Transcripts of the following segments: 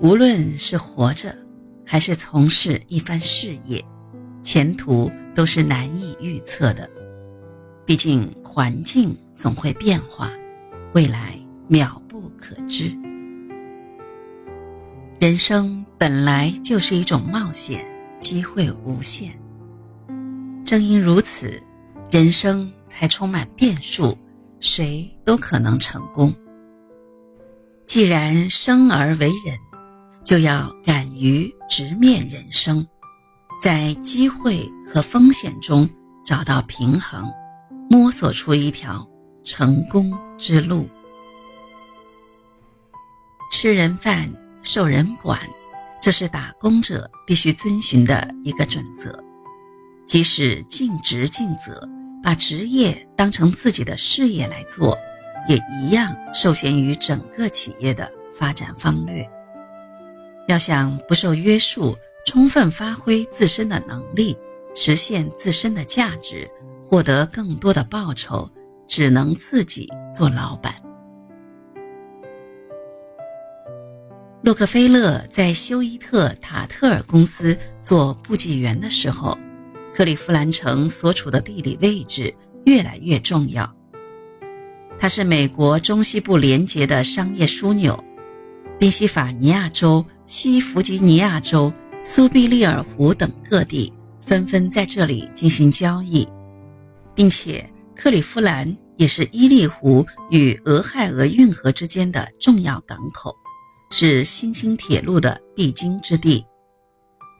无论是活着，还是从事一番事业，前途都是难以预测的。毕竟环境总会变化，未来渺不可知。人生本来就是一种冒险，机会无限。正因如此，人生才充满变数，谁都可能成功。既然生而为人，就要敢于直面人生，在机会和风险中找到平衡，摸索出一条成功之路。吃人饭。受人管，这是打工者必须遵循的一个准则。即使尽职尽责，把职业当成自己的事业来做，也一样受限于整个企业的发展方略。要想不受约束，充分发挥自身的能力，实现自身的价值，获得更多的报酬，只能自己做老板。洛克菲勒在休伊特塔特尔公司做部记员的时候，克利夫兰城所处的地理位置越来越重要。它是美国中西部连接的商业枢纽，宾夕法尼亚州、西弗吉尼亚州、苏必利尔湖等各地纷纷在这里进行交易，并且克利夫兰也是伊利湖与俄亥俄运河之间的重要港口。是新兴铁路的必经之地，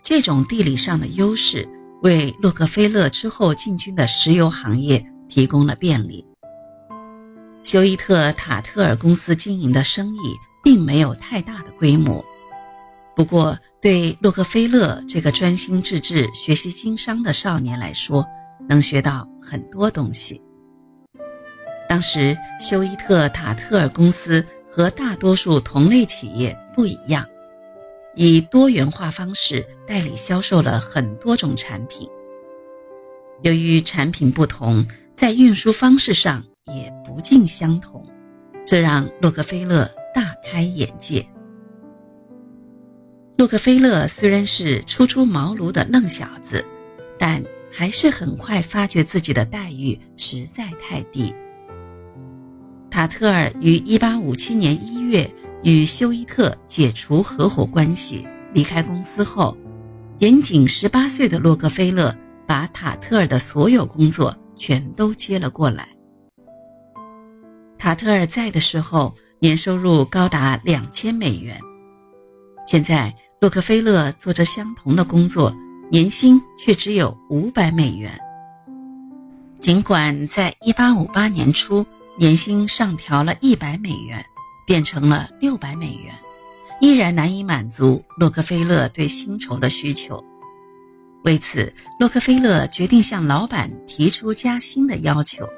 这种地理上的优势为洛克菲勒之后进军的石油行业提供了便利。休伊特塔特尔公司经营的生意并没有太大的规模，不过对洛克菲勒这个专心致志学习经商的少年来说，能学到很多东西。当时休伊特塔特尔公司。和大多数同类企业不一样，以多元化方式代理销售了很多种产品。由于产品不同，在运输方式上也不尽相同，这让洛克菲勒大开眼界。洛克菲勒虽然是初出茅庐的愣小子，但还是很快发觉自己的待遇实在太低。塔特尔于1857年1月与休伊特解除合伙关系，离开公司后，年仅18岁的洛克菲勒把塔特尔的所有工作全都接了过来。塔特尔在的时候，年收入高达2000美元，现在洛克菲勒做着相同的工作，年薪却只有500美元。尽管在1858年初，年薪上调了一百美元，变成了六百美元，依然难以满足洛克菲勒对薪酬的需求。为此，洛克菲勒决定向老板提出加薪的要求。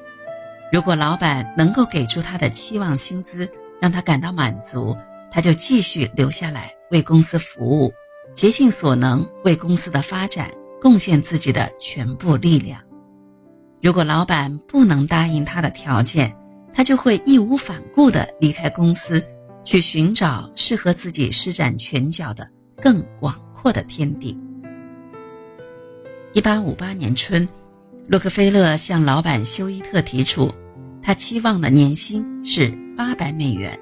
如果老板能够给出他的期望薪资，让他感到满足，他就继续留下来为公司服务，竭尽所能为公司的发展贡献自己的全部力量。如果老板不能答应他的条件，他就会义无反顾地离开公司，去寻找适合自己施展拳脚的更广阔的天地。一八五八年春，洛克菲勒向老板休伊特提出，他期望的年薪是八百美元。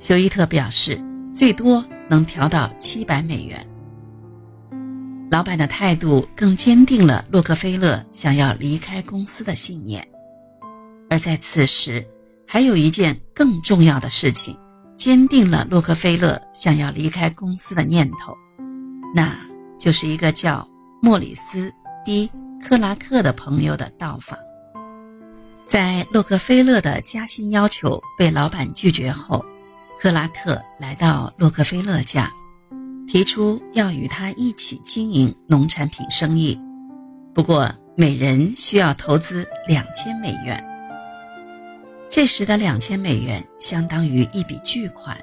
休伊特表示，最多能调到七百美元。老板的态度更坚定了洛克菲勒想要离开公司的信念。而在此时，还有一件更重要的事情，坚定了洛克菲勒想要离开公司的念头，那就是一个叫莫里斯 ·B· 克拉克的朋友的到访。在洛克菲勒的加薪要求被老板拒绝后，克拉克来到洛克菲勒家，提出要与他一起经营农产品生意，不过每人需要投资两千美元。这时的两千美元相当于一笔巨款，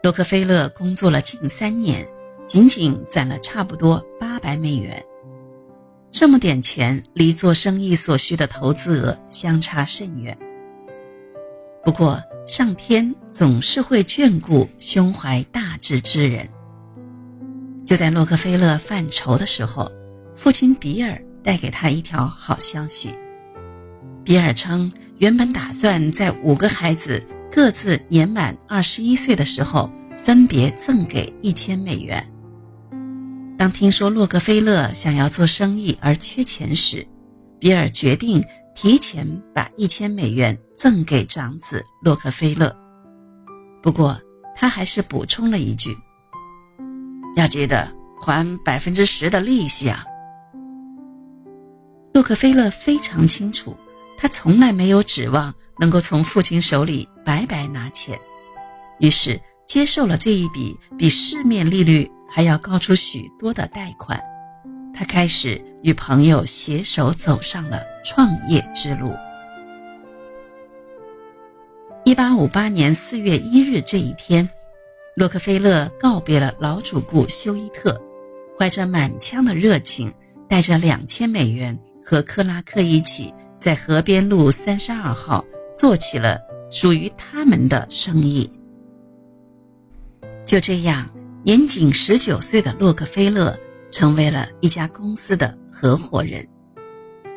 洛克菲勒工作了近三年，仅仅攒了差不多八百美元。这么点钱，离做生意所需的投资额相差甚远。不过，上天总是会眷顾胸怀大志之人。就在洛克菲勒犯愁的时候，父亲比尔带给他一条好消息。比尔称，原本打算在五个孩子各自年满二十一岁的时候，分别赠给一千美元。当听说洛克菲勒想要做生意而缺钱时，比尔决定提前把一千美元赠给长子洛克菲勒。不过，他还是补充了一句：“要记得还百分之十的利息啊。”洛克菲勒非常清楚。他从来没有指望能够从父亲手里白白拿钱，于是接受了这一笔比市面利率还要高出许多的贷款。他开始与朋友携手走上了创业之路。一八五八年四月一日这一天，洛克菲勒告别了老主顾休伊特，怀着满腔的热情，带着两千美元和克拉克一起。在河边路三十二号做起了属于他们的生意。就这样，年仅十九岁的洛克菲勒成为了一家公司的合伙人，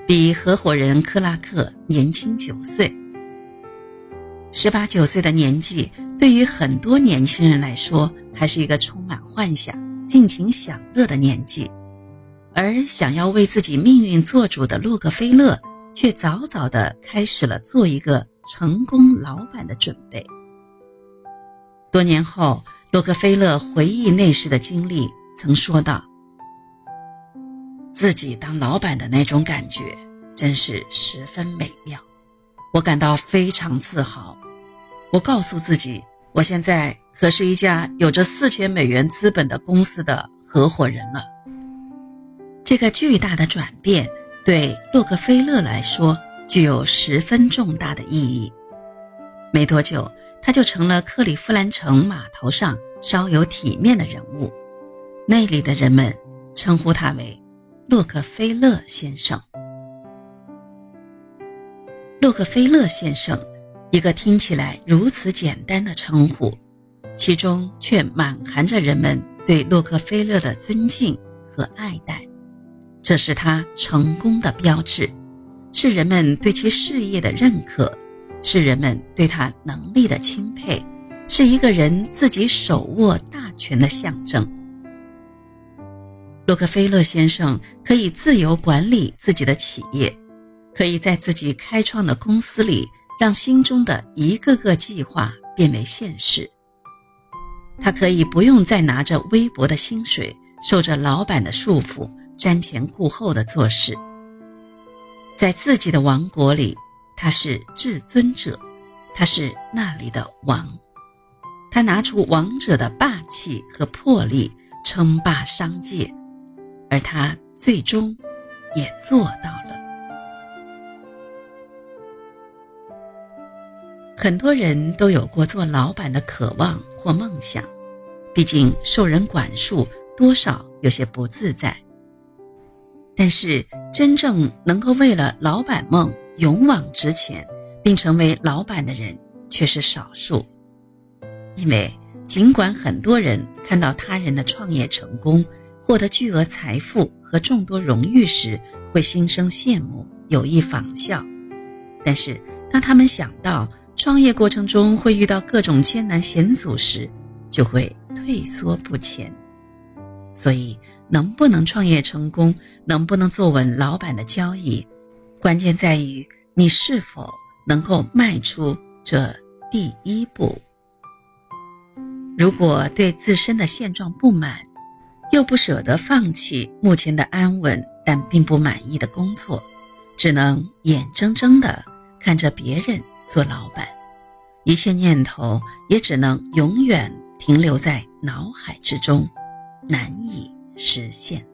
比合伙人克拉克年轻九岁。十八九岁的年纪，对于很多年轻人来说，还是一个充满幻想、尽情享乐的年纪，而想要为自己命运做主的洛克菲勒。却早早地开始了做一个成功老板的准备。多年后，洛克菲勒回忆那时的经历，曾说道：“自己当老板的那种感觉，真是十分美妙，我感到非常自豪。我告诉自己，我现在可是一家有着四千美元资本的公司的合伙人了。这个巨大的转变。”对洛克菲勒来说，具有十分重大的意义。没多久，他就成了克利夫兰城码头上稍有体面的人物，那里的人们称呼他为洛克菲勒先生。洛克菲勒先生，一个听起来如此简单的称呼，其中却满含着人们对洛克菲勒的尊敬和爱戴。这是他成功的标志，是人们对其事业的认可，是人们对他能力的钦佩，是一个人自己手握大权的象征。洛克菲勒先生可以自由管理自己的企业，可以在自己开创的公司里让心中的一个个计划变为现实。他可以不用再拿着微薄的薪水，受着老板的束缚。瞻前顾后的做事，在自己的王国里，他是至尊者，他是那里的王，他拿出王者的霸气和魄力称霸商界，而他最终也做到了。很多人都有过做老板的渴望或梦想，毕竟受人管束，多少有些不自在。但是，真正能够为了老板梦勇往直前，并成为老板的人却是少数。因为，尽管很多人看到他人的创业成功，获得巨额财富和众多荣誉时，会心生羡慕，有意仿效，但是当他们想到创业过程中会遇到各种艰难险阻时，就会退缩不前。所以，能不能创业成功，能不能坐稳老板的交易，关键在于你是否能够迈出这第一步。如果对自身的现状不满，又不舍得放弃目前的安稳但并不满意的工作，只能眼睁睁地看着别人做老板，一切念头也只能永远停留在脑海之中。难以实现。